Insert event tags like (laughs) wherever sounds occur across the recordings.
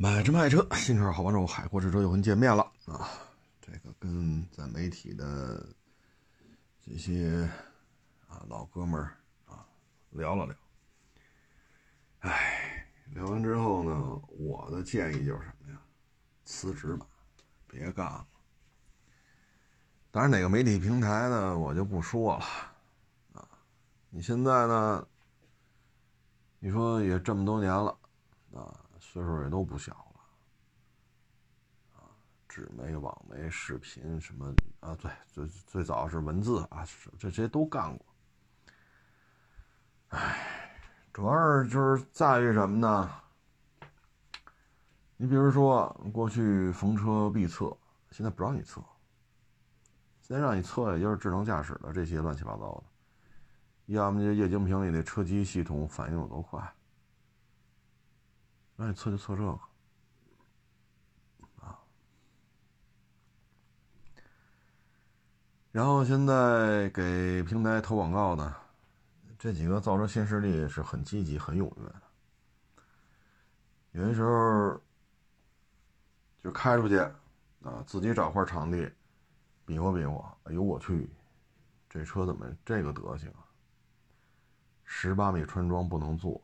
买车卖车，新车好帮手，海阔试车又跟见面了啊！这个跟在媒体的这些啊老哥们儿啊聊了聊。哎，聊完之后呢，我的建议就是什么呀？辞职吧，别干了。当然，哪个媒体平台呢，我就不说了啊。你现在呢，你说也这么多年了啊。岁数也都不小了，啊，纸媒、网媒、视频什么啊？对，最最早是文字啊，这些都干过。唉，主要是就是在于什么呢？你比如说，过去逢车必测，现在不让你测，现在让你测也就是智能驾驶的这些乱七八糟的，要么就液晶屏里的车机系统反应有多快。那你测就测这个，啊，然后现在给平台投广告的这几个造车新势力是很积极、很踊跃的。有些时候就开出去啊，自己找块场地比划比划。哎呦我去，这车怎么这个德行啊？十八米穿桩不能坐，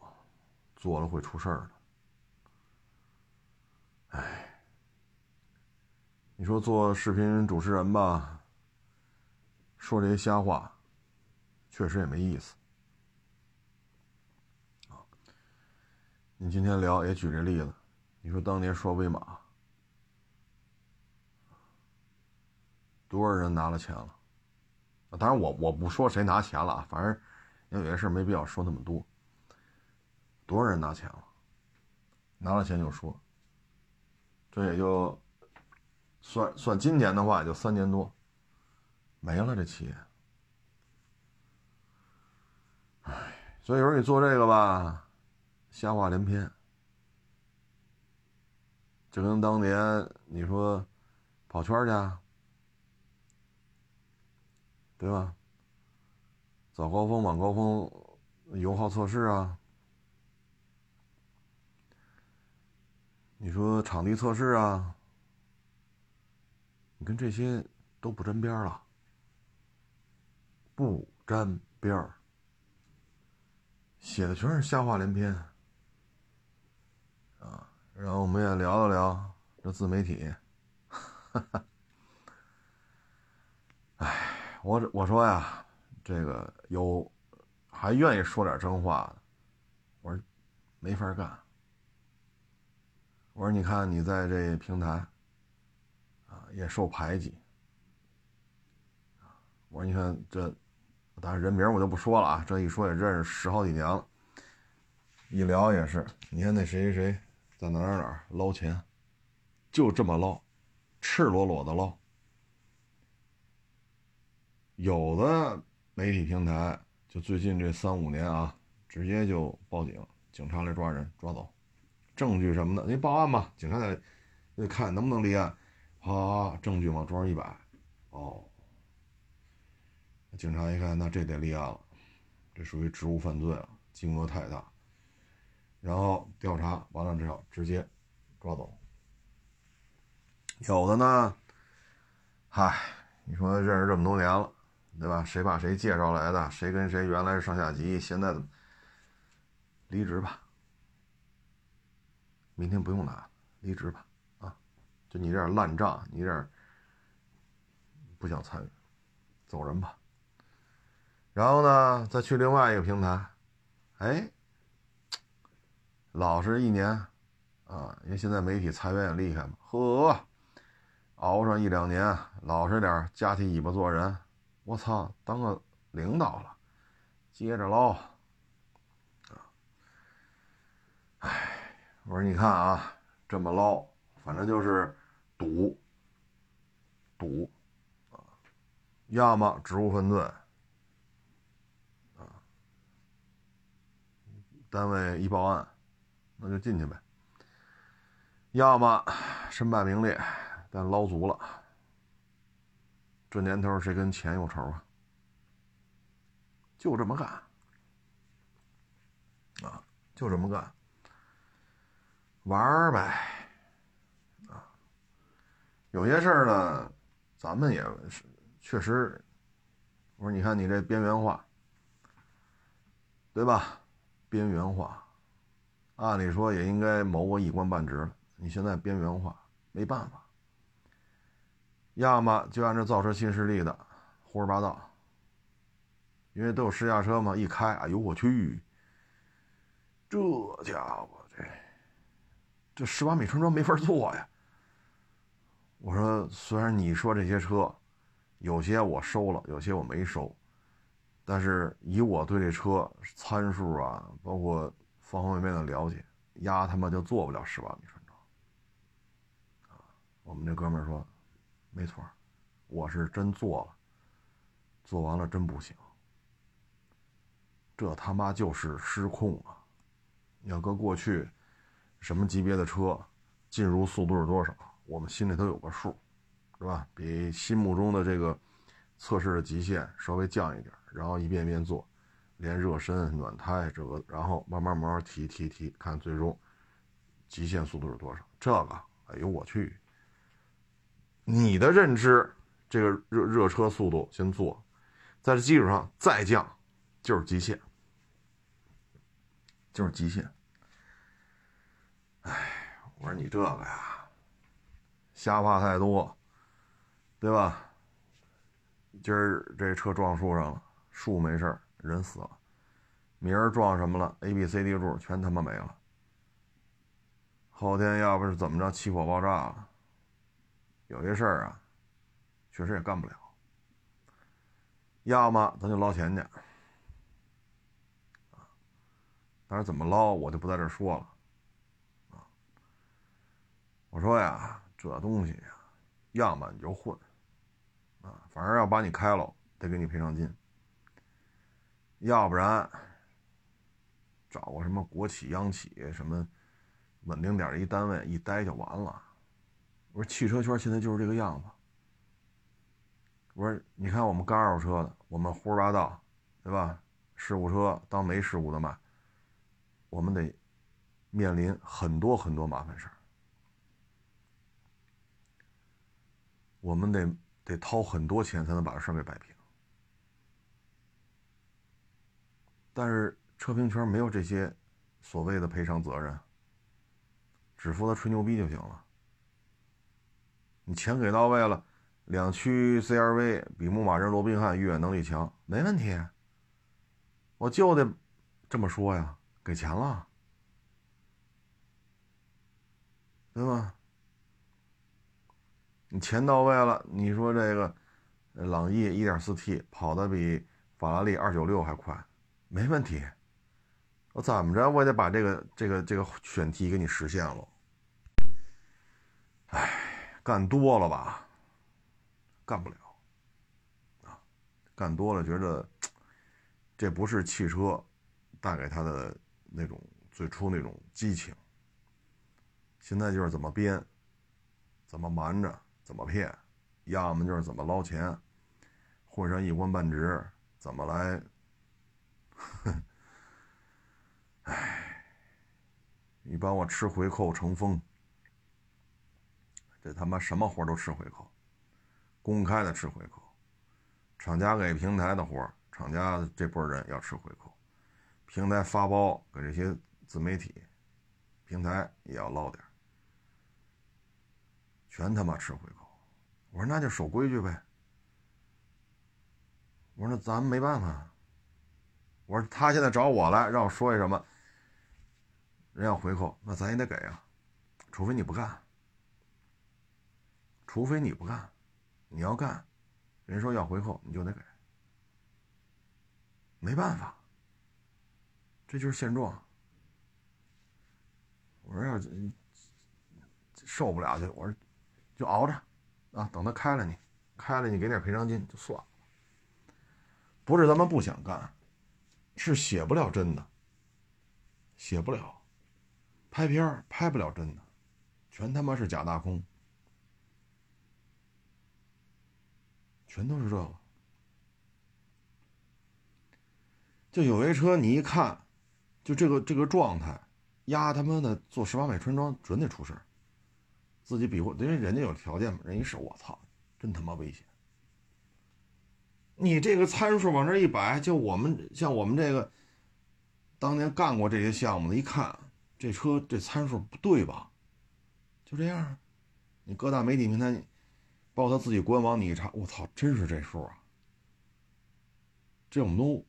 坐了会出事儿的。哎，你说做视频主持人吧，说这些瞎话，确实也没意思。啊，你今天聊也举这例子，你说当年说威马，多少人拿了钱了？当然我我不说谁拿钱了，反正有些事没必要说那么多。多少人拿钱了？拿了钱就说。这也就算算今年的话，也就三年多，没了这企业。唉，所以有时候你做这个吧，瞎话连篇。就跟当年你说跑圈去，对吧？早高峰、晚高峰油耗测试啊。你说场地测试啊，你跟这些都不沾边了，不沾边儿，写的全是瞎话连篇啊。然后我们也聊了聊这自媒体，哈 (laughs) 哈哎，我我说呀，这个有还愿意说点真话的，我说没法干。我说：“你看，你在这平台，啊，也受排挤。我说：“你看这，当然人名我就不说了啊，这一说也认识十好几年了。一聊也是，你看那谁谁谁，在哪哪哪捞钱，就这么捞，赤裸裸的捞。有的媒体平台，就最近这三五年啊，直接就报警，警察来抓人，抓走。”证据什么的，你报案吧，警察得得看能不能立案。啪，证据往桌上一摆，哦，警察一看，那这得立案了，这属于职务犯罪了，金额太大。然后调查完了之后，直接抓走。有的呢，嗨，你说认识这么多年了，对吧？谁把谁介绍来的？谁跟谁原来是上下级？现在怎么离职吧。明天不用拿，离职吧，啊，就你这点烂账，你这不想参与，走人吧。然后呢，再去另外一个平台，哎，老实一年，啊，因为现在媒体裁员也厉害嘛，呵，熬上一两年，老实点，夹起尾巴做人，我操，当个领导了，接着捞，啊，哎。我说：“你看啊，这么捞，反正就是赌，赌，啊，要么职务犯罪，啊，单位一报案，那就进去呗；要么身败名裂，但捞足了。这年头谁跟钱有仇啊？就这么干，啊，就这么干。”玩儿呗，有些事儿呢，咱们也是确实，我说你看你这边缘化，对吧？边缘化，按理说也应该谋个一官半职了，你现在边缘化，没办法，要么就按照造车新势力的胡说八道，因为都有试驾车嘛，一开，哎呦我去，这家伙这十八米穿装没法做呀。我说，虽然你说这些车，有些我收了，有些我没收，但是以我对这车参数啊，包括方方面面的了解，压他妈就做不了十八米穿装。我们这哥们说，没错，我是真做了，做完了真不行，这他妈就是失控啊！要搁过去，什么级别的车，进入速度是多少？我们心里头有个数，是吧？比心目中的这个测试的极限稍微降一点，然后一遍遍做，连热身、暖胎这个，然后慢慢慢慢提提提，看最终极限速度是多少。这个，哎呦我去！你的认知，这个热热车速度先做，在这基础上再降，就是极限，就是极限。哎，我说你这个呀。瞎话太多，对吧？今儿这车撞树上了，树没事人死了；明儿撞什么了？A、B、C、D 柱全他妈没了。后天要不是怎么着，起火爆炸了，有些事儿啊，确实也干不了。要么咱就捞钱去，但是怎么捞我就不在这说了，我说呀。这东西呀，要么你就混，啊，反正要把你开了，得给你赔偿金；要不然找个什么国企、央企什么稳定点的一单位一待就完了。我说汽车圈现在就是这个样子。我说你看我们干二手车的，我们胡说八道，对吧？事故车当没事故的卖，我们得面临很多很多麻烦事儿。我们得得掏很多钱才能把这事儿给摆平，但是车评圈没有这些所谓的赔偿责任，只负责吹牛逼就行了。你钱给到位了，两驱 CRV 比牧马人、罗宾汉越野能力强，没问题，我就得这么说呀，给钱了，对吧？你钱到位了，你说这个朗逸 1.4T 跑的比法拉利296还快，没问题。我怎么着，我也得把这个这个这个选题给你实现了。哎，干多了吧，干不了啊，干多了觉得这不是汽车带给他的那种最初那种激情。现在就是怎么编，怎么瞒着。怎么骗？要么就是怎么捞钱，混上一官半职，怎么来？(laughs) 哎，你帮我吃回扣成风，这他妈什么活都吃回扣，公开的吃回扣，厂家给平台的活，厂家这波人要吃回扣，平台发包给这些自媒体，平台也要捞点。全他妈吃回扣！我说那就守规矩呗。我说那咱没办法。我说他现在找我来让我说一什么，人要回扣，那咱也得给啊，除非你不干。除非你不干，你要干，人说要回扣你就得给，没办法，这就是现状。我说要受不了就我说。就熬着，啊，等他开了你，开了你给点赔偿金就算了。不是咱们不想干，是写不了真的，写不了，拍片拍不了真的，全他妈是假大空，全都是这个。就有一车你一看，就这个这个状态，压他妈的做十八米穿装准得出事自己比划，因为人家有条件嘛，人一试，我操，真他妈危险！你这个参数往这一摆，就我们像我们这个当年干过这些项目的，一看这车这参数不对吧？就这样，你各大媒体平台，包括他自己官网，你一查，我操，真是这数啊！这我们都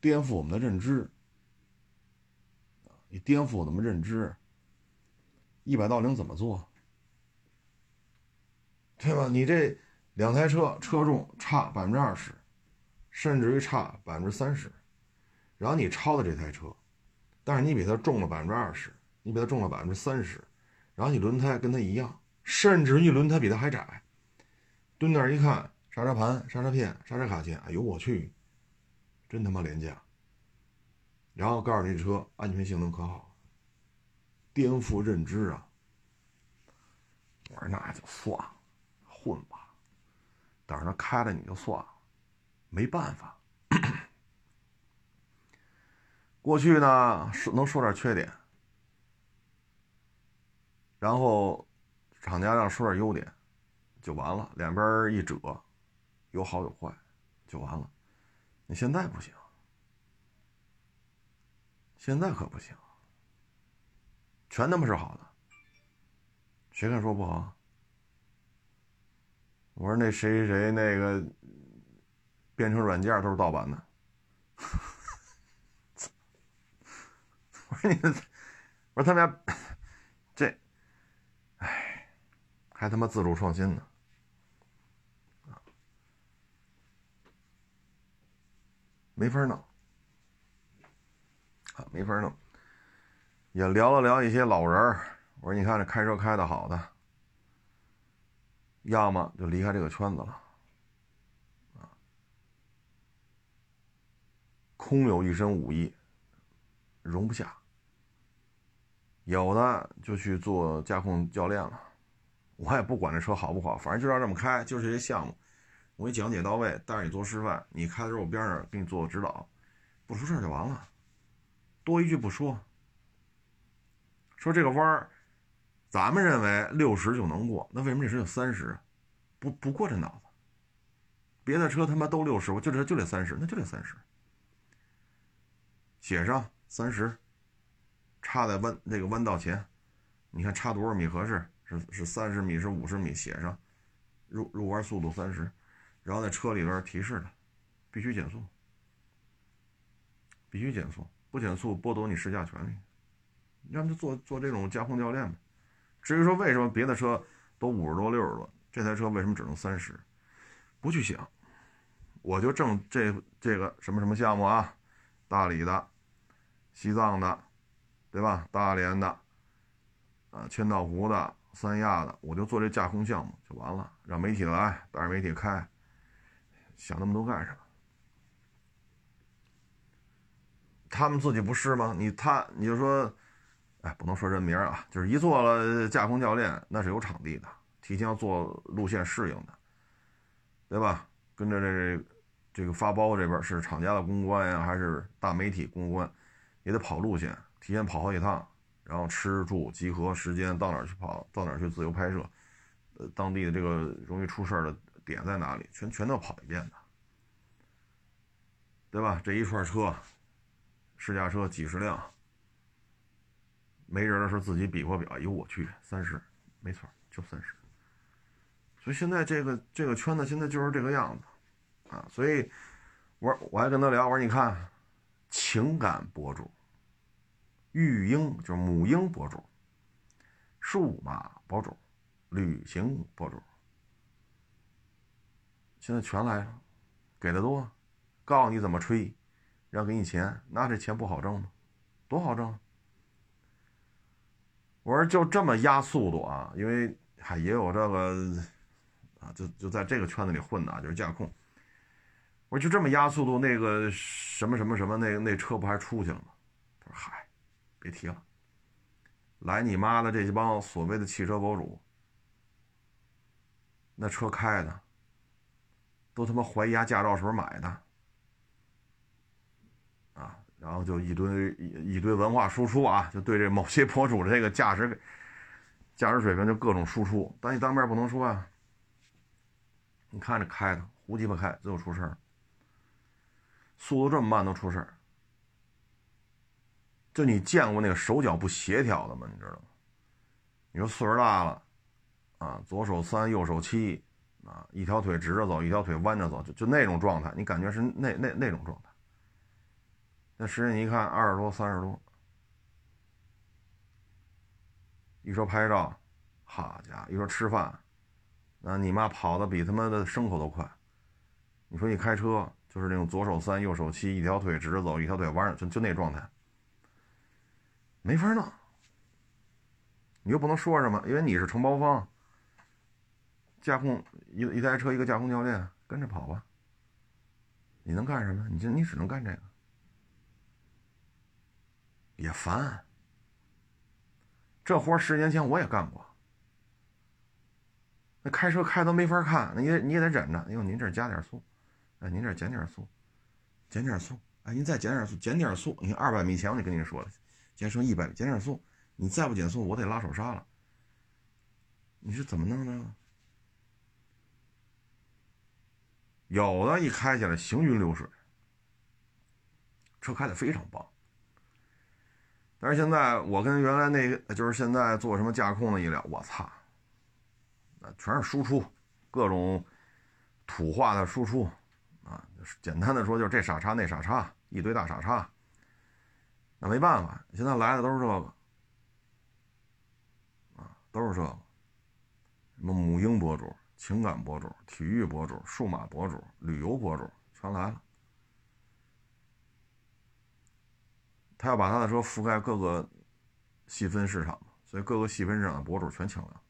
颠覆我们的认知你颠覆我们认知。一百到零怎么做？对吧？你这两台车车重差百分之二十，甚至于差百分之三十，然后你超的这台车，但是你比它重了百分之二十，你比它重了百分之三十，然后你轮胎跟它一样，甚至于轮胎比它还窄，蹲那儿一看，刹车盘、刹车片、刹车卡钳，哎呦我去，真他妈廉价。然后告诉你这车安全性能可好。颠覆认知啊！我说那就算了，混吧。等着他开了你就算了，没办法。过去呢说能说点缺点，然后厂家让说点优点，就完了。两边一折，有好有坏，就完了。你现在不行，现在可不行。全他妈是好的，谁敢说不好？我说那谁谁谁那个编程软件都是盗版的。(laughs) 我说你们，我说他们家这，哎，还他妈自主创新呢，没法弄，啊，没法弄。也聊了聊一些老人儿，我说你看这开车开的好的，要么就离开这个圈子了，啊，空有一身武艺，容不下；有的就去做驾控教练了，我也不管这车好不好，反正就让这么开，就是这些项目，我给你讲解到位，带着你做示范，你开的时候我边上给你做个指导，不出事就完了，多一句不说。说这个弯儿，咱们认为六十就能过，那为什么这车有三十？不不过这脑子。别的车他妈都六十，我就这就得三十，那就得三十。写上三十，插在弯那个弯道前，你看差多少米合适？是是三十米，是五十米？写上入入弯速度三十，然后在车里边提示他，必须减速，必须减速，不减速剥夺你试驾权利。要么就做做这种驾控教练呗。至于说为什么别的车都五十多、六十多，这台车为什么只能三十？不去想，我就挣这这个什么什么项目啊，大理的、西藏的，对吧？大连的，啊，千岛湖的、三亚的，我就做这驾控项目就完了，让媒体来，带着媒体开，想那么多干什么？他们自己不是吗？你他你就说。哎，不能说人名啊，就是一做了驾控教练，那是有场地的，提前要做路线适应的，对吧？跟着这这个发包这边是厂家的公关呀，还是大媒体公关，也得跑路线，提前跑好几趟，然后吃住集合时间到哪儿去跑，到哪儿去自由拍摄，呃，当地的这个容易出事的点在哪里，全全都跑一遍的，对吧？这一串车，试驾车几十辆。没人的时候自己比划表，哎呦我去，三十，没错，就三十。所以现在这个这个圈子现在就是这个样子，啊，所以，我我还跟他聊，我说你看，情感博主，育婴就是母婴博主，数码博主，旅行博主，现在全来了，给的多，告诉你怎么吹，让给你钱，那这钱不好挣吗？多好挣！我说就这么压速度啊，因为还也有这个啊，就就在这个圈子里混的，就是驾控。我说就这么压速度，那个什么什么什么，那那车不还出去了吗？他说：“嗨，别提了，来你妈的这些帮所谓的汽车博主，那车开的都他妈怀疑驾照时候买的。”然后就一堆一一堆文化输出啊，就对这某些博主这个驾驶，驾驶水平就各种输出，但你当面不能说啊。你看着开的胡鸡巴开，最后出事儿，速度这么慢都出事儿。就你见过那个手脚不协调的吗？你知道吗？你说岁数大了，啊，左手三右手七，啊，一条腿直着走，一条腿弯着走，就就那种状态，你感觉是那那那种状态。那实际你一看，二十多三十多，一说拍照，好家伙，一说吃饭，那你妈跑的比他妈的牲口都快。你说你开车就是那种左手三右手七，一条腿直着走，一条腿弯着，就就那状态。没法弄，你又不能说什么，因为你是承包方，驾控一一台车一个驾控教练跟着跑吧，你能干什么？你就你只能干这个，也烦。这活十年前我也干过，那开车开都没法看，那你你也得忍着。哎呦，您这加点速，哎，您这减点速，减点速，哎，您再减点速，减点速。你二百米前我就跟您说了。减成一百，减点速，你再不减速，我得拉手刹了。你是怎么弄的？有的一开起来行云流水，车开的非常棒。但是现在我跟原来那个，就是现在做什么驾控的一聊，我操，全是输出，各种土化的输出啊。简单的说，就是这傻叉那傻叉，一堆大傻叉。那没办法，现在来的都是这个，啊，都是这个，什么母婴博主、情感博主、体育博主、数码博主、旅游博主全来了。他要把他的车覆盖各个细分市场所以各个细分市场的博主全请了。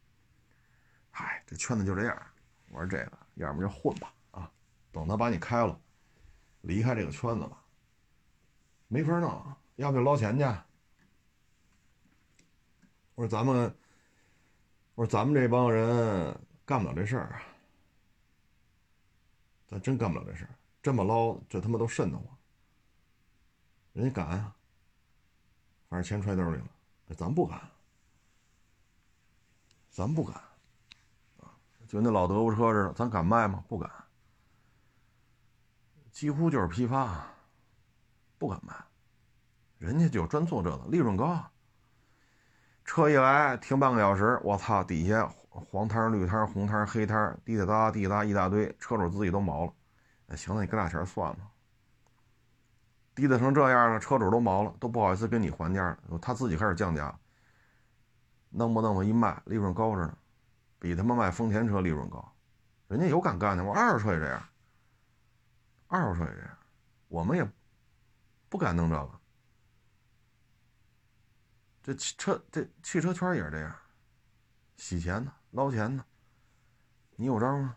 嗨，这圈子就这样。我说这个，要么就混吧，啊，等他把你开了，离开这个圈子吧，没法弄。要不就捞钱去。我说咱们，我说咱们这帮人干不了这事儿啊，咱真干不了这事儿。这么捞，这他妈都瘆得慌。人家敢啊，反正钱揣兜里了，咱不敢，咱不敢啊！就那老德国车似的，咱敢卖吗？不敢，几乎就是批发，不敢卖。人家就专做这个，利润高。车一来停半个小时，我操，底下黄摊、绿摊、红摊、黑摊，滴答答、滴答一大堆，车主自己都毛了。那行了，你给俩钱算了。滴答成这样了，车主都毛了，都不好意思跟你还价了，他自己开始降价。弄不弄吧一卖，利润高着呢，比他妈卖丰田车利润高。人家有敢干的，我二手车也这样，二手车也这样，我们也不敢弄这个。这汽车这汽车圈也是这样，洗钱呢，捞钱呢。你有招吗？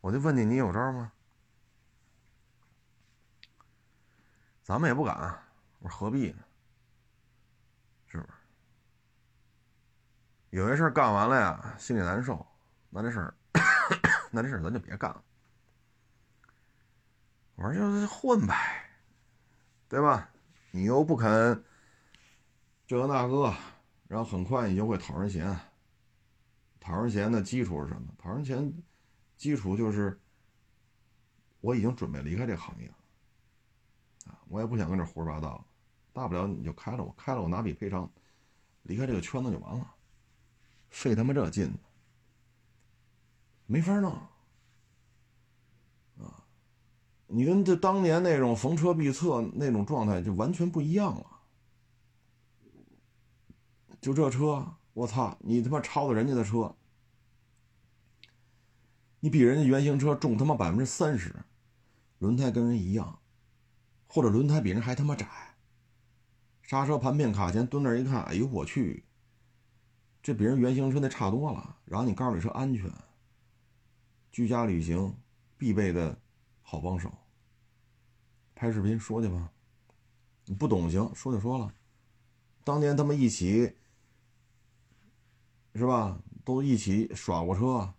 我就问你，你有招吗？咱们也不敢。我说何必呢？是不是？有些事干完了呀，心里难受，那这事儿，那这事儿咱就别干了。我说就是混呗，对吧？你又不肯。这个那个，然后很快你就会讨人嫌。讨人嫌的基础是什么？讨人嫌基础就是我已经准备离开这个行业了啊！我也不想跟这胡说八道，大不了你就开了我，开了我拿笔赔偿，离开这个圈子就完了。费他妈这劲，没法弄啊！你跟这当年那种逢车必测那种状态就完全不一样了。就这车，我操！你他妈超的人家的车，你比人家原型车重他妈百分之三十，轮胎跟人一样，或者轮胎比人还他妈窄，刹车盘片卡钳蹲那一看，哎呦我去，这比人原型车那差多了。然后你告诉你车安全，居家旅行必备的好帮手，拍视频说去吧，你不懂行，说就说了，当年他们一起。是吧？都一起耍过车，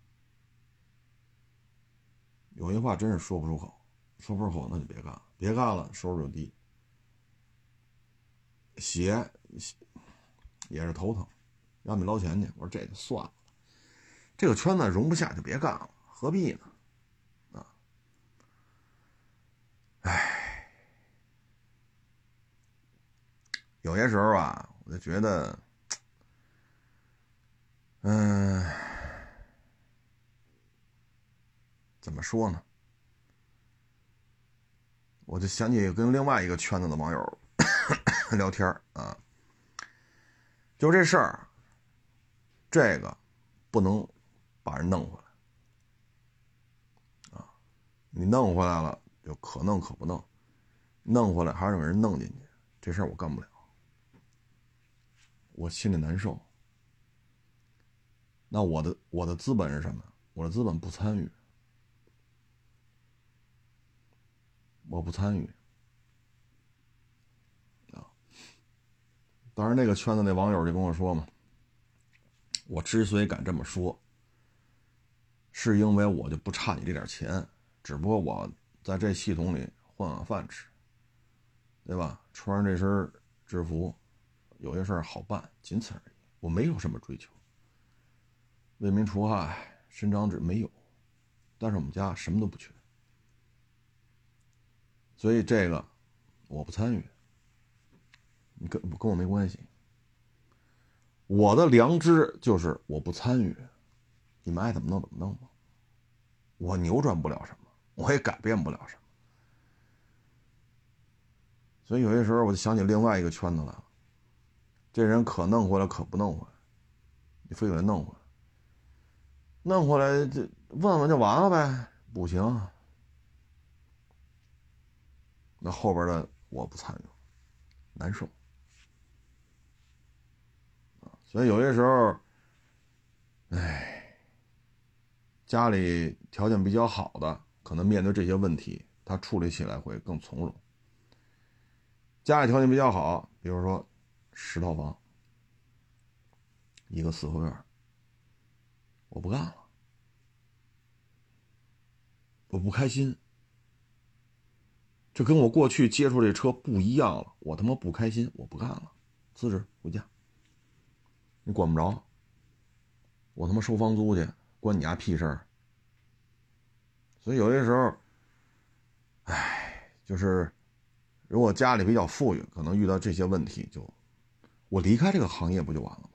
有些话真是说不出口，说不出口那就别干，别干了，收入就低，血也是头疼要么捞钱去。我说这就算了，这个圈子容不下就别干了，何必呢？啊，唉，有些时候啊，我就觉得，嗯，怎么说呢？我就想起跟另外一个圈子的网友 (coughs) 聊天啊，就这事儿，这个不能把人弄回来啊！你弄回来了，就可弄可不弄，弄回来还让人弄进去，这事儿我干不了，我心里难受。那我的我的资本是什么？我的资本不参与。我不参与啊！当然，那个圈子那网友就跟我说嘛，我之所以敢这么说，是因为我就不差你这点钱，只不过我在这系统里混碗饭吃，对吧？穿上这身制服，有些事儿好办，仅此而已。我没有什么追求，为民除害、伸张纸没有，但是我们家什么都不缺。所以这个我不参与，你跟跟我没关系。我的良知就是我不参与，你们爱怎么弄怎么弄吧。我扭转不了什么，我也改变不了什么。所以有些时候我就想起另外一个圈子了，这人可弄回来可不弄回来，你非给他弄回来，弄回来就问问就完了呗？不行。那后边的我不参与，难受所以有些时候，哎，家里条件比较好的，可能面对这些问题，他处理起来会更从容。家里条件比较好，比如说十套房，一个四合院，我不干了，我不开心。这跟我过去接触这车不一样了，我他妈不开心，我不干了，辞职回家。你管不着，我他妈收房租去，关你家屁事儿。所以有些时候，哎，就是如果家里比较富裕，可能遇到这些问题，就我离开这个行业不就完了吗？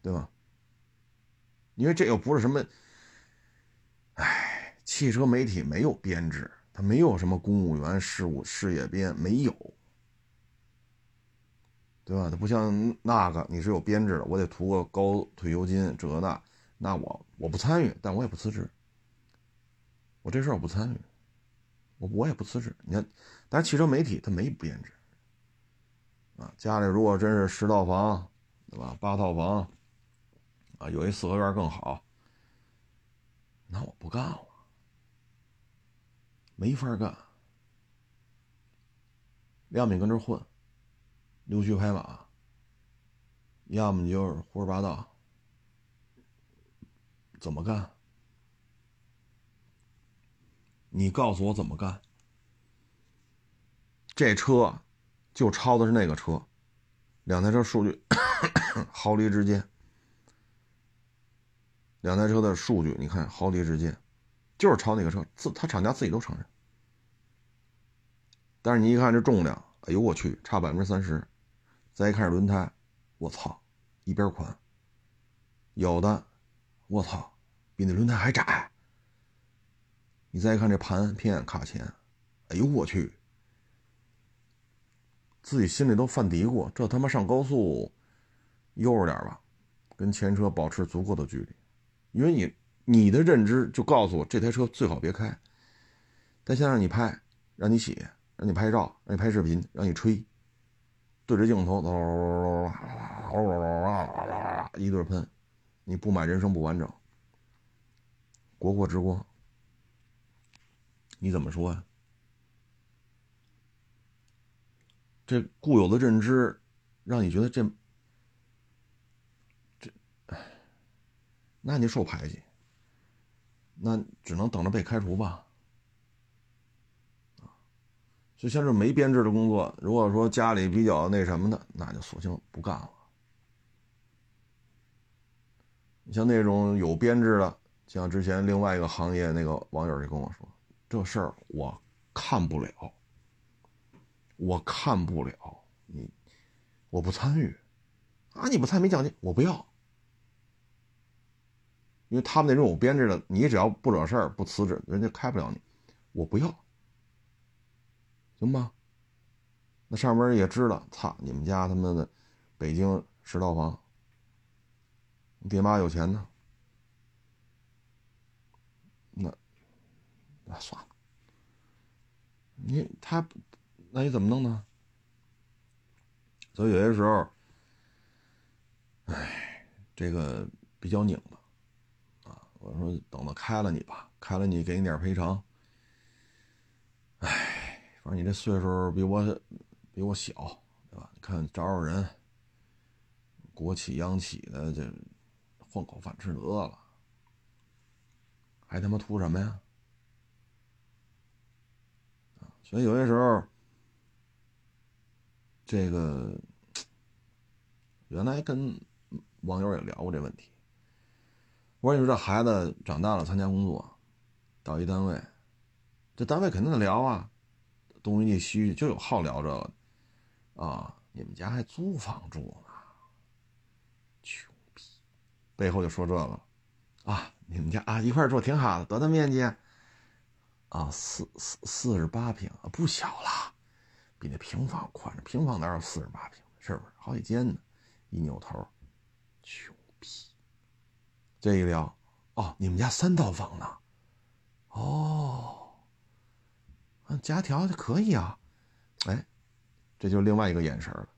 对吧？因为这又不是什么，哎。汽车媒体没有编制，它没有什么公务员事务事业编，没有，对吧？它不像那个，你是有编制的，我得图个高退休金，这那，那我我不参与，但我也不辞职。我这事儿我不参与，我我也不辞职。你看，但是汽车媒体它没编制，啊，家里如果真是十套房，对吧？八套房，啊，有一四合院更好，那我不干了。没法干，要么你跟这混，溜须拍马；要么你就是胡说八道。怎么干？你告诉我怎么干？这车就抄的是那个车，两台车数据 (coughs) 毫厘之间，两台车的数据你看毫厘之间，就是抄那个车，自他厂家自己都承认。但是你一看这重量，哎呦我去，差百分之三十。再一看这轮胎，我操，一边宽。有的，我操，比那轮胎还窄。你再一看这盘片卡钳，哎呦我去，自己心里都犯嘀咕，这他妈上高速悠着点吧，跟前车保持足够的距离，因为你你的认知就告诉我这台车最好别开。但先让你拍，让你洗。让你拍照，让你拍视频，让你吹，对着镜头，一顿喷，你不买人生不完整，国货之光，你怎么说呀？这固有的认知，让你觉得这这，那你受排挤，那只能等着被开除吧。就像这没编制的工作，如果说家里比较那什么的，那就索性不干了，你像那种有编制的，像之前另外一个行业那个网友就跟我说，这事儿我看不了，我看不了你，我不参与啊！你不参与没奖金，我不要，因为他们那种有编制的，你只要不惹事儿不辞职，人家开不了你，我不要，行吧？那上边也知道，操你们家他妈的北京十套房。你爹妈有钱呢，那那算了。你他，那你怎么弄呢？所以有些时候，哎，这个比较拧巴啊。我说等到开了你吧，开了你给你点赔偿。哎，反正你这岁数比我比我小，对吧？你看找找人，国企央企的这。混口饭吃得了，还他妈图什么呀？所以有些时候，这个原来跟网友也聊过这问题。我说：“你说这孩子长大了，参加工作，到一单位，这单位肯定得聊啊，东一句西一句，就有好聊这个啊。你们家还租房住呢？”穷逼背后就说这个，啊，你们家啊一块住挺好的，多大面积？啊，四四四十八平，不小了，比那平房宽着。平房哪有四十八平？是不是好几间呢？一扭头，穷逼。这一聊，哦，你们家三套房呢？哦，家条件可以啊。哎，这就另外一个眼神了。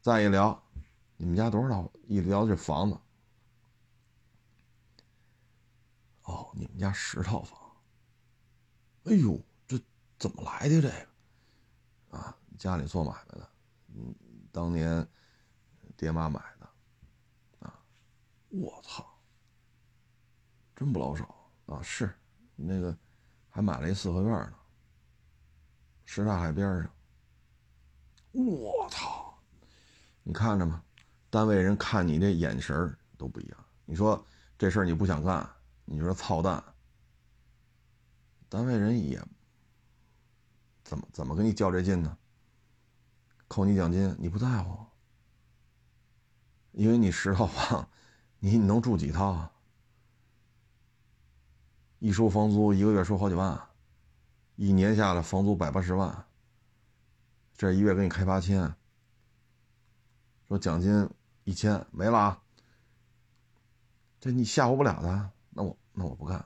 再一聊，你们家多少套？一聊这房子。哦，你们家十套房，哎呦，这怎么来的这个？啊，家里做买卖的，嗯，当年爹妈买的，啊，我操，真不老少啊！是，那个还买了一四合院呢，什刹海边上。我操，你看着吗？单位人看你这眼神都不一样。你说这事儿你不想干？你说操蛋，单位人也怎么怎么跟你较这劲呢？扣你奖金你不在乎，因为你十套房，你你能住几套啊？一收房租一个月收好几万，一年下来房租百八十万，这一月给你开八千，说奖金一千没了啊，这你吓唬不了他。那我那我不干，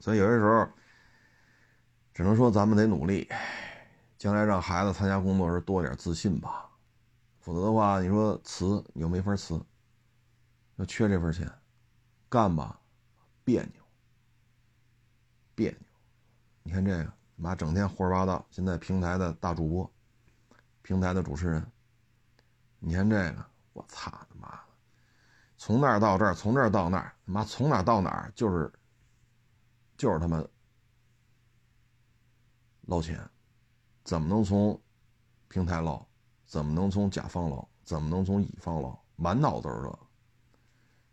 所以有些时候，只能说咱们得努力，将来让孩子参加工作时多点自信吧，否则的话，你说辞你又没法辞，要缺这份钱，干吧，别扭，别扭。你看这个，妈整天胡说八道，现在平台的大主播，平台的主持人，你看这个，我操他妈的！从那儿到这儿，从这儿到那儿，他妈从哪儿到哪儿就是，就是他妈捞钱，怎么能从平台捞？怎么能从甲方捞？怎么能从乙方捞？满脑子是这，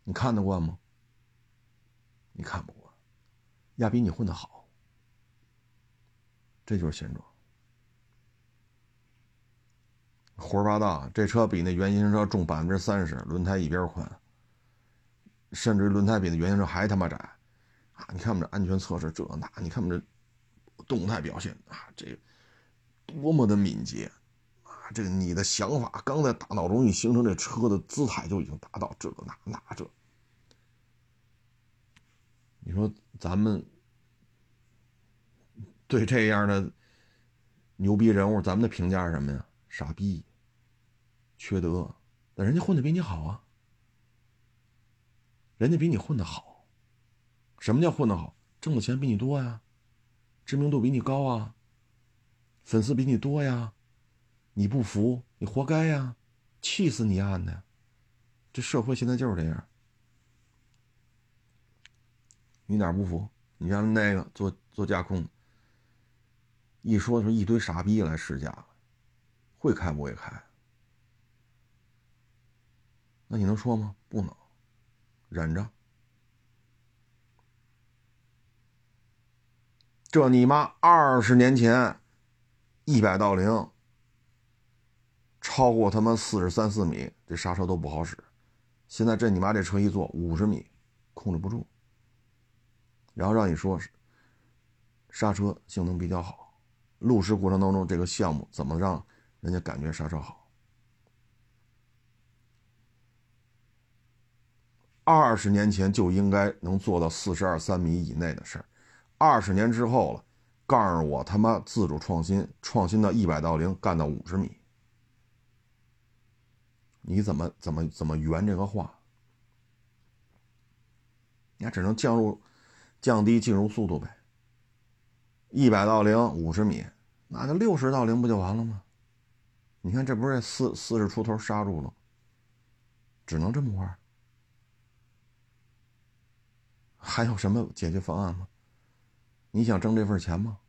你看得惯吗？你看不惯，亚比你混得好，这就是现状。胡说八道，这车比那原型车重百分之三十，轮胎一边宽。甚至轮胎比那原型车还他妈窄，啊！你看我们这安全测试这那，你看我们这动态表现啊，这多么的敏捷啊！这个你的想法刚在大脑中一形成，这车的姿态就已经达到这那那这。你说咱们对这样的牛逼人物，咱们的评价是什么呀？傻逼，缺德，但人家混的比你好啊。人家比你混得好，什么叫混得好？挣的钱比你多呀，知名度比你高啊，粉丝比你多呀，你不服，你活该呀，气死你案的，这社会现在就是这样。你哪不服？你像那个做做架空，一说是一堆傻逼来试驾，会开不会开？那你能说吗？不能。忍着。这你妈二十年前，一百到零，超过他妈四十三四米，这刹车都不好使。现在这你妈这车一坐五十米，控制不住。然后让你说刹车性能比较好，路试过程当中这个项目怎么让人家感觉刹车好？二十年前就应该能做到四十二三米以内的事儿。二十年之后了，告诉我他妈自主创新，创新到一百到零干到五十米，你怎么怎么怎么圆这个话？你只能降入降低进入速度呗。一百到零五十米，那就六十到零不就完了吗？你看这不是四四十出头刹住了，只能这么玩。还有什么解决方案吗？你想挣这份钱吗？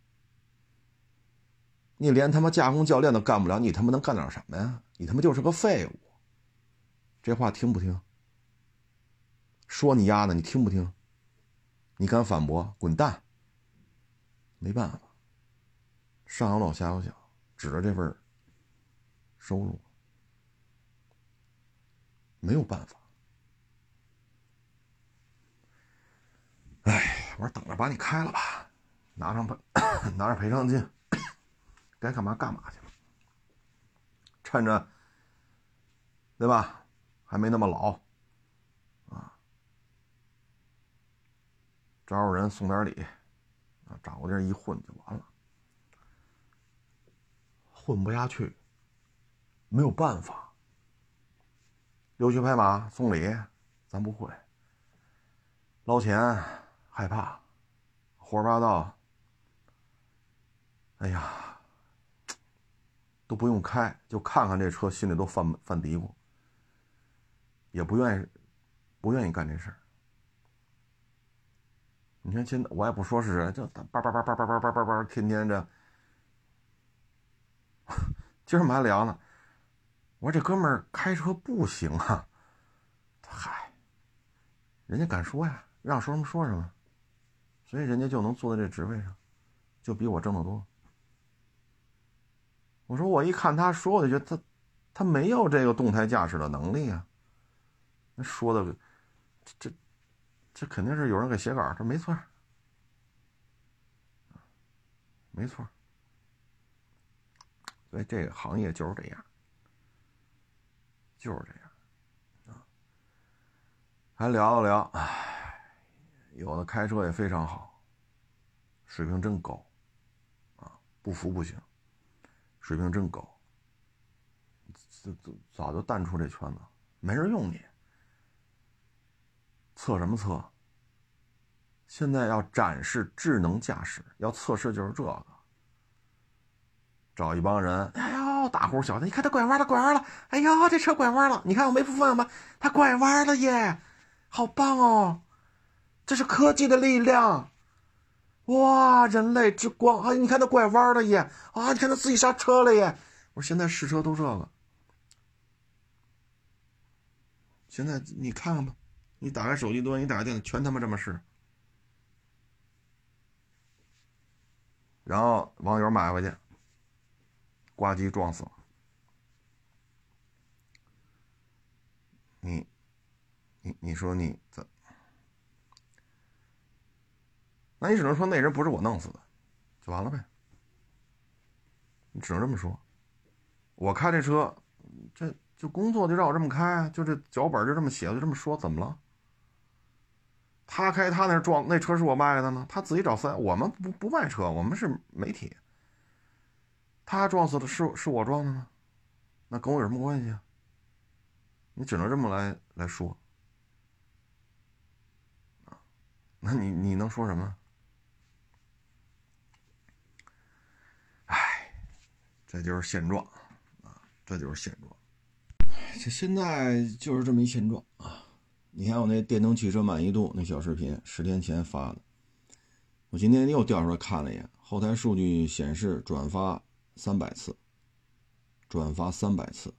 你连他妈加工教练都干不了，你他妈能干点什么呀？你他妈就是个废物。这话听不听？说你丫的，你听不听？你敢反驳？滚蛋！没办法，上有老下有小，指着这份收入，没有办法。哎，我说等着把你开了吧。拿上赔，拿着赔偿金，该干嘛干嘛去了。趁着，对吧？还没那么老，啊，找找人送点礼，啊，找个地儿一混就完了。混不下去，没有办法。溜须拍马送礼，咱不会。捞钱害怕，胡说八道。哎呀，都不用开，就看看这车，心里都犯犯嘀咕，也不愿意，不愿意干这事儿。你看现在我也不说是谁，就叭叭叭叭叭叭叭叭叭，天天这。(laughs) 今儿我们还聊呢，我说这哥们儿开车不行啊，嗨，人家敢说呀，让说什么说什么，所以人家就能坐在这职位上，就比我挣得多。我说我一看他说，我就觉得他，他没有这个动态驾驶的能力啊。那说的，这这肯定是有人给写稿，这没错，没错。所以这个行业就是这样，就是这样啊。还聊了聊，唉，有的开车也非常好，水平真高，啊，不服不行。水平真高，早早早就淡出这圈子，没人用你。测什么测？现在要展示智能驾驶，要测试就是这个。找一帮人，哎呦，大呼小的，你看他拐弯了，拐弯了，哎呦，这车拐弯了，你看我没扶方向盘，他拐弯了耶，好棒哦，这是科技的力量。哇，人类之光啊！你看他拐弯了耶！啊，你看他自己刹车了耶！我说现在试车都这个，现在你看看吧，你打开手机端，你打开电脑，全他妈这么试。然后网友买回去，呱唧撞死了。你，你你说你怎？那你只能说那人不是我弄死的，就完了呗。你只能这么说。我开这车，这就工作就让我这么开，就这脚本就这么写，就这么说，怎么了？他开他那撞那车是我卖的呢，他自己找三我们不不卖车，我们是媒体。他撞死的是是我撞的吗？那跟我有什么关系啊？你只能这么来来说。那你你能说什么？哎这就是现状啊，这就是现状。这现在就是这么一现状啊！你看我那电动汽车满意度那小视频，十天前发的，我今天又调出来看了一眼，后台数据显示转发三百次，转发三百次，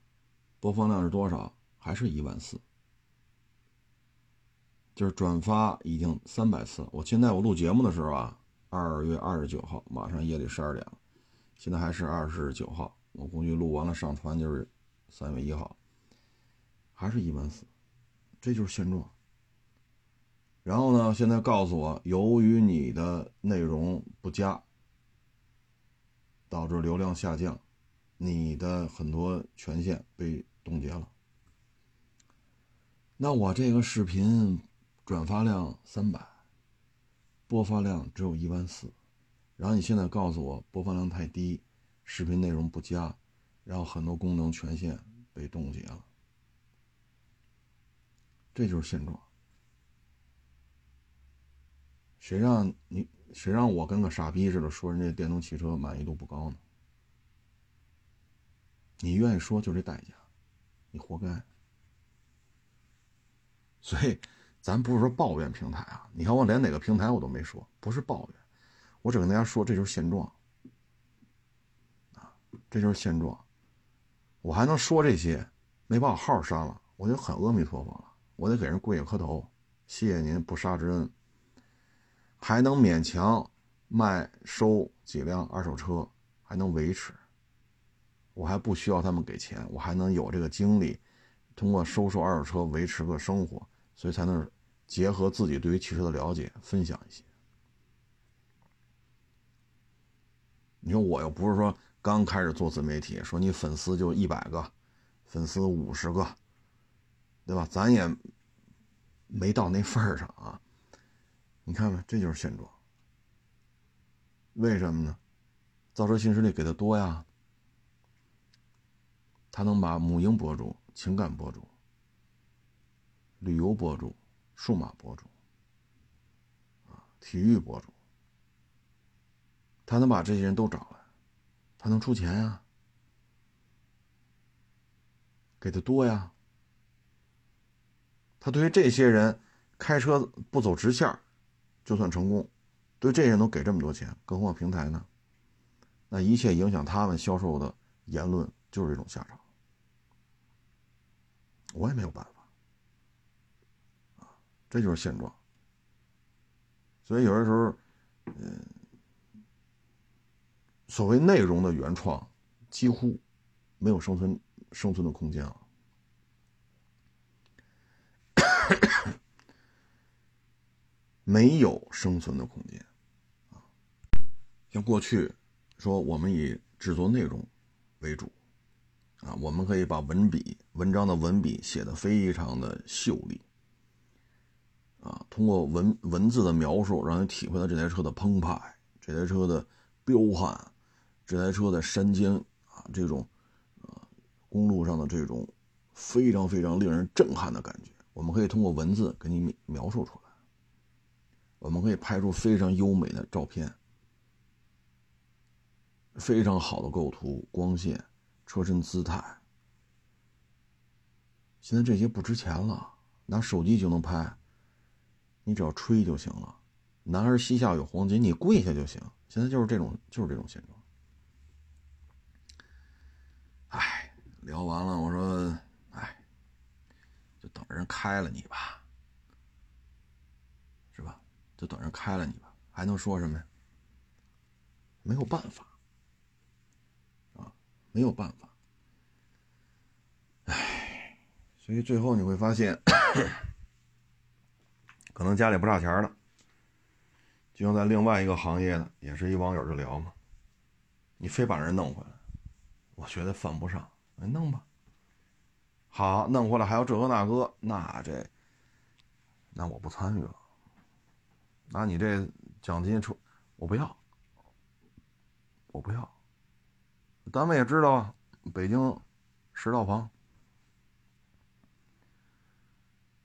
播放量是多少？还是一万四。就是转发已经三百次。我现在我录节目的时候啊，二月二十九号，马上夜里十二点了，现在还是二十九号，我估计录完了上传就是三月一号，还是一万四，这就是现状。然后呢，现在告诉我，由于你的内容不佳，导致流量下降，你的很多权限被冻结了。那我这个视频转发量三百，播放量只有一万四，然后你现在告诉我播放量太低，视频内容不佳，然后很多功能权限被冻结了，这就是现状。谁让你谁让我跟个傻逼似的说人家电动汽车满意度不高呢？你愿意说就这代价，你活该。所以，咱不是说抱怨平台啊，你看我连哪个平台我都没说，不是抱怨，我只跟大家说这就是现状啊，这就是现状。我还能说这些，没把我号删了，我就很阿弥陀佛了，我得给人跪下磕头，谢谢您不杀之恩。还能勉强卖收几辆二手车，还能维持。我还不需要他们给钱，我还能有这个精力，通过收售二手车维持个生活，所以才能结合自己对于汽车的了解分享一些。你说我又不是说刚开始做自媒体，说你粉丝就一百个，粉丝五十个，对吧？咱也没到那份儿上啊。你看看，这就是现状。为什么呢？造车新势力给的多呀，他能把母婴博主、情感博主、旅游博主、数码博主啊、体育博主，他能把这些人都找来，他能出钱呀，给的多呀。他对于这些人开车不走直线就算成功，对这些人都给这么多钱，更何况平台呢？那一切影响他们销售的言论就是这种下场，我也没有办法，这就是现状。所以有的时候，嗯，所谓内容的原创，几乎没有生存生存的空间啊。(coughs) 没有生存的空间，啊，像过去说我们以制作内容为主，啊，我们可以把文笔、文章的文笔写得非常的秀丽，啊，通过文文字的描述，让你体会到这台车的澎湃，这台车的彪悍，这台车的山间啊这种，啊，公路上的这种非常非常令人震撼的感觉，我们可以通过文字给你描述出来。我们可以拍出非常优美的照片，非常好的构图、光线、车身姿态。现在这些不值钱了，拿手机就能拍，你只要吹就行了。男儿膝下有黄金，你跪下就行。现在就是这种，就是这种现状。哎，聊完了，我说，等人开了你吧。是吧就等着开了你吧，还能说什么呀？没有办法，啊，没有办法。唉，所以最后你会发现，可能家里不差钱了，就像在另外一个行业的，也是一网友就聊嘛，你非把人弄回来，我觉得犯不上，那弄吧。好，弄回来还有这个那个，那这，那我不参与了。那你这奖金出，我不要，我不要。单位也知道，北京十套房，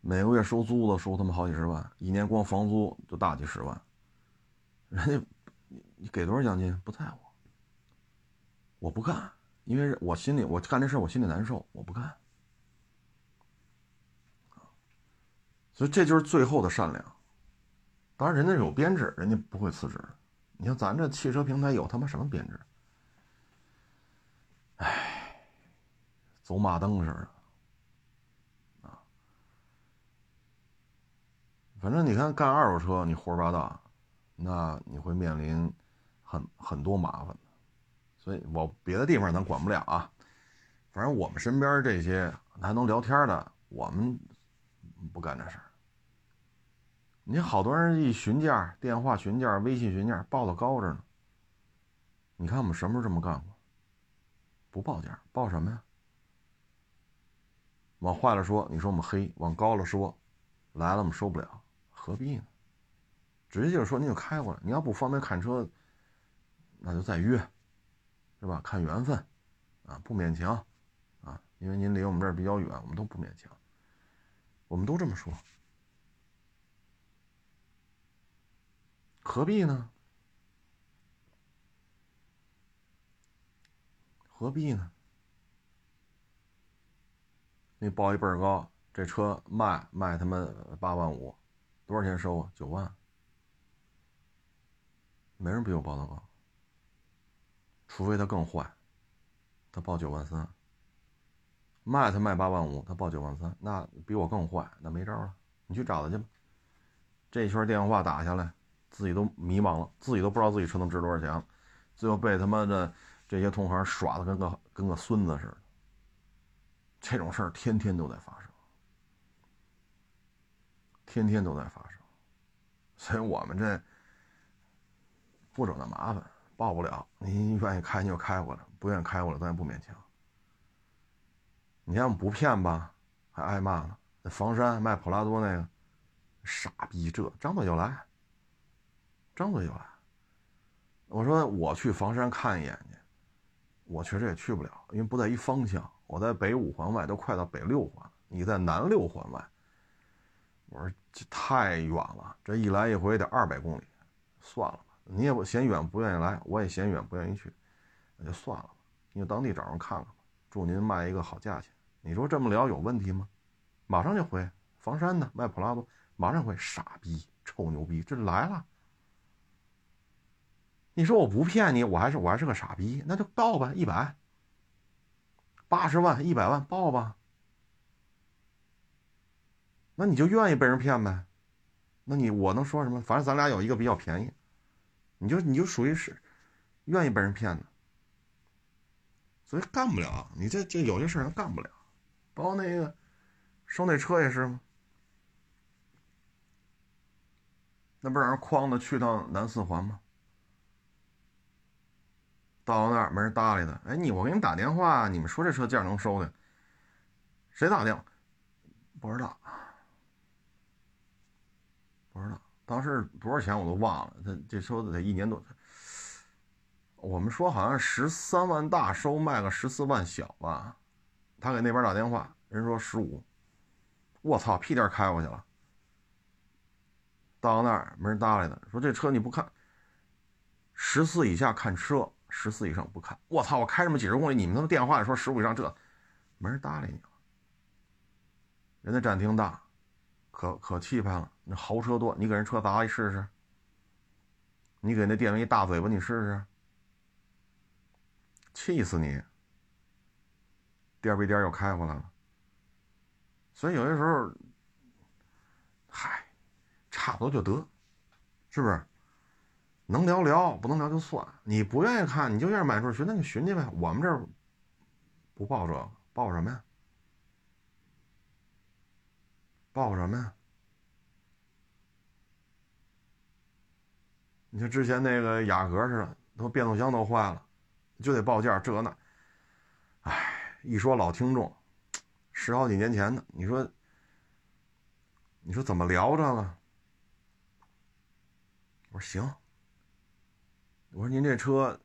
每个月收租子收他妈好几十万，一年光房租就大几十万。人家你给多少奖金不在乎，我不干，因为我心里我干这事我心里难受，我不干。所以这就是最后的善良。当然，人家有编制，人家不会辞职。你像咱这汽车平台有他妈什么编制？哎，走马灯似的，啊！反正你看干二手车，你胡说八道，那你会面临很很多麻烦的。所以我别的地方咱管不了啊，反正我们身边这些还能聊天的，我们不干这事儿。你好多人一询价，电话询价、微信询价报的高着呢。你看我们什么时候这么干过？不报价，报什么呀？往坏了说，你说我们黑；往高了说，来了我们受不了，何必呢？直接就是说，你就开过来。你要不方便看车，那就再约，是吧？看缘分，啊，不勉强，啊，因为您离我们这儿比较远，我们都不勉强。我们都这么说。何必呢？何必呢？你报一倍儿高，这车卖卖他妈八万五，多少钱收啊？九万。没人比我报的高，除非他更坏，他报九万三。卖他卖八万五，他报九万三，那比我更坏，那没招了。你去找他去吧。这一圈电话打下来。自己都迷茫了，自己都不知道自己车能值多少钱了，最后被他妈的这些同行耍的跟个跟个孙子似的。这种事儿天天都在发生，天天都在发生，所以我们这不整那麻烦，报不了。您愿意开你就开过来，不愿意开过来咱也不勉强。你要不骗吧，还挨骂呢。那房山卖普拉多那个傻逼，这张嘴就来。张嘴就来。我说我去房山看一眼去，我确实也去不了，因为不在一方向。我在北五环外，都快到北六环了，你在南六环外。我说这太远了，这一来一回得二百公里，算了吧。你也不嫌远，不愿意来，我也嫌远，不愿意去，那就算了吧。你就当地找人看看吧，祝您卖一个好价钱。你说这么聊有问题吗？马上就回房山的卖普拉多，马上回。傻逼，臭牛逼，这来了。你说我不骗你，我还是我还是个傻逼，那就报吧，一百、八十万、一百万报吧。那你就愿意被人骗呗？那你我能说什么？反正咱俩有一个比较便宜，你就你就属于是愿意被人骗的，所以干不了。你这这有些事儿干不了，包括那个收那车也是吗？那不让人诓的去趟南四环吗？到那儿没人搭理他。哎，你我给你打电话，你们说这车价能收的？谁打电话？不知道，不知道。当时多少钱我都忘了。他这车子得一年多。我们说好像十三万大收卖个十四万小吧。他给那边打电话，人说十五。我操，屁颠开过去了。到那儿没人搭理他，说这车你不看，十四以下看车。十四以上不看，我操！我开这么几十公里，你们他妈电话里说十五以上，这没人搭理你了。人家展厅大，可可气派了，那豪车多，你给人车砸一试试？你给那店员一大嘴巴，你试试？气死你！颠儿颠儿又开回来了。所以有些时候，嗨，差不多就得，是不是？能聊聊，不能聊就算。你不愿意看，你就愿意买出去，那就寻去呗。我们这儿不报这个，报什么呀？报什么呀？你像之前那个雅阁似的，都变速箱都坏了，就得报价，这那。哎，一说老听众，十好几年前的，你说，你说怎么聊这个？我说行。我说您这车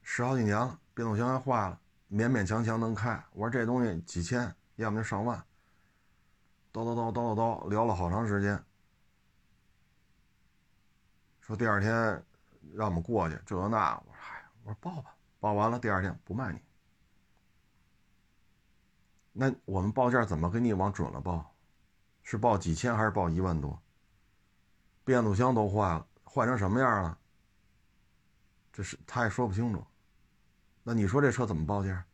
十好几年了，变速箱还坏了，勉勉强强能开。我说这东西几千，要么就上万。叨叨叨叨叨叨，聊了好长时间。说第二天让我们过去，这那。我说嗨，我说报吧，报完了第二天不卖你。那我们报价怎么给你往准了报？是报几千还是报一万多？变速箱都坏了，坏成什么样了？这是他也说不清楚，那你说这车怎么报价？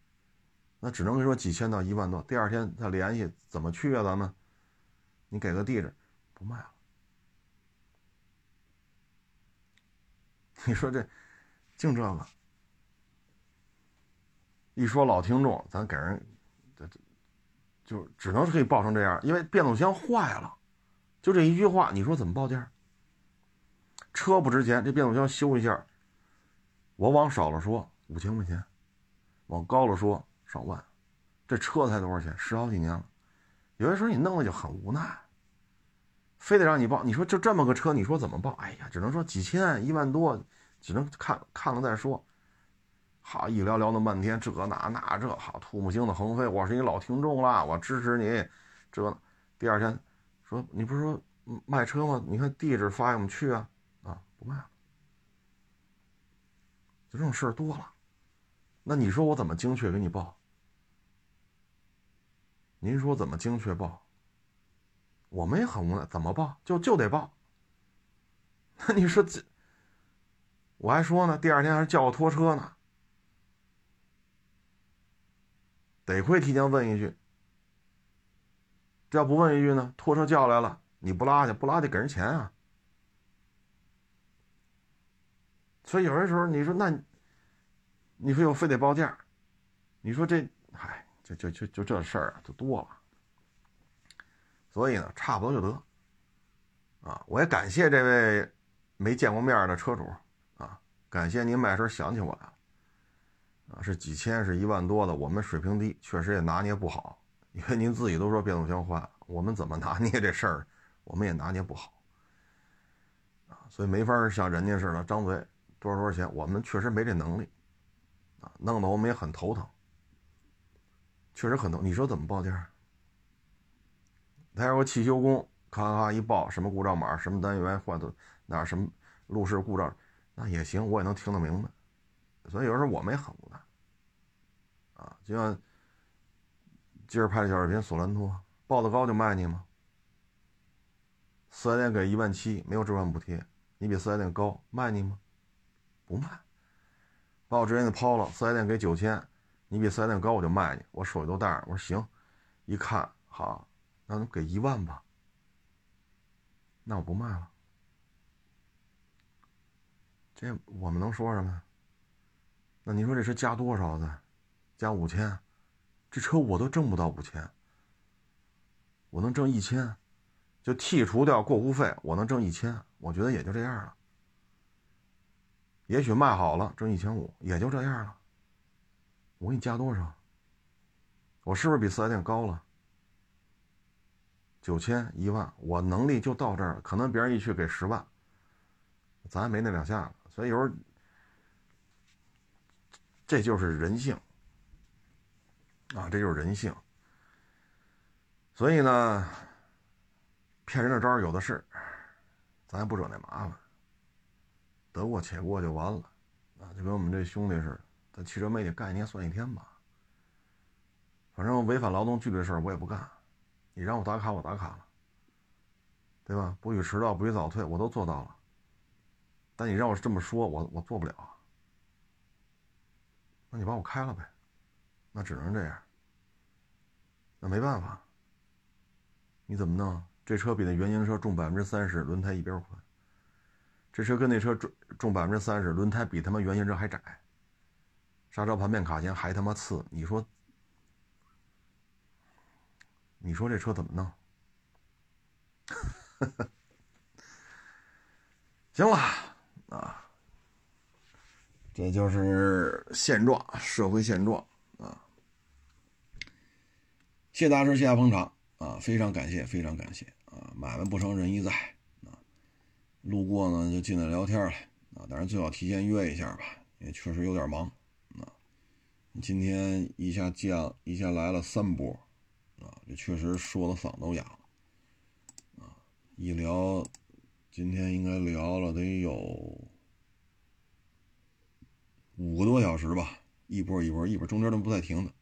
那只能说几千到一万多。第二天他联系怎么去啊？咱们，你给个地址，不卖了。(laughs) 你说这，净这个。一说老听众，咱给人，这这，就只能是可以报成这样，因为变速箱坏了，就这一句话，你说怎么报价？车不值钱，这变速箱修一下，我往少了说五千块钱，往高了说上万，这车才多少钱？十好几年了，有些时候你弄的就很无奈，非得让你报。你说就这么个车，你说怎么报？哎呀，只能说几千、一万多，只能看看了再说。好，一聊聊那半天，这那那这好，吐沫星子横飞。我是一老听众了，我支持你。这第二天说你不是说卖车吗？你看地址发给我们去啊啊，不卖了。就这种事儿多了，那你说我怎么精确给你报？您说怎么精确报？我们也很无奈，怎么报？就就得报。(laughs) 那你说这，我还说呢，第二天还叫我拖车呢。得亏提前问一句，这要不问一句呢？拖车叫来了，你不拉去，不拉得给人钱啊。所以有的时候你说那，你说又非得报价，你说这，嗨，就就就就这事儿啊，就多了。所以呢，差不多就得。啊，我也感谢这位没见过面的车主啊，感谢您卖时想起我来了。啊，是几千，是一万多的。我们水平低，确实也拿捏不好。因为您自己都说变速箱坏了，我们怎么拿捏这事儿，我们也拿捏不好。啊，所以没法像人家似的张嘴多少多少钱，我们确实没这能力。啊，弄得我们也很头疼。确实很头，你说怎么报价？他要说汽修工，咔咔一报，什么故障码，什么单元换的哪什么路试故障，那也行，我也能听得明白。所以有时候我们也很无奈，啊，就像今儿拍的小视频，索兰托报的高就卖你吗？四 S 店给一万七，没有置换补贴，你比四 S 店高，卖你吗？不卖。把我直接给抛了，四 S 店给九千，你比四 S 店高，我就卖你，我手里都带着。我说行，一看好，那能给一万吧？那我不卖了。这我们能说什么？那你说这车加多少的？加五千，这车我都挣不到五千，我能挣一千，就剔除掉过户费，我能挣一千，我觉得也就这样了。也许卖好了挣一千五，也就这样了。我给你加多少？我是不是比四 S 店高了？九千一万，我能力就到这儿了。可能别人一去给十万，咱没那两下子，所以有时候。这就是人性啊，这就是人性。所以呢，骗人的招有的是，咱也不惹那麻烦，得过且过就完了啊。就跟我们这兄弟似的，在汽车媒体干一天算一天吧。反正违反劳动纪律的事儿我也不干，你让我打卡我打卡了，对吧？不许迟到，不许早退，我都做到了。但你让我这么说，我我做不了。那你把我开了呗，那只能这样。那没办法，你怎么弄？这车比那原型车重百分之三十，轮胎一边宽。这车跟那车重重百分之三十，轮胎比他妈原型车还窄。刹车盘面卡钳还他妈次，你说？你说这车怎么弄？(laughs) 行了，啊。这就是现状，社会现状啊！谢大师，谢下捧场啊！非常感谢，非常感谢啊！买卖不成仁义在！路过呢就进来聊天了啊！当然最好提前约一下吧，也确实有点忙啊！今天一下降，一下来了三波啊！这确实说的嗓都哑了啊！一聊，今天应该聊了得有。五个多小时吧，一波一波一波，中间都不带停的。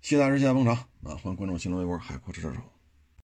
谢大师，谢谢捧场啊！欢迎关注新浪微博“海阔车手”。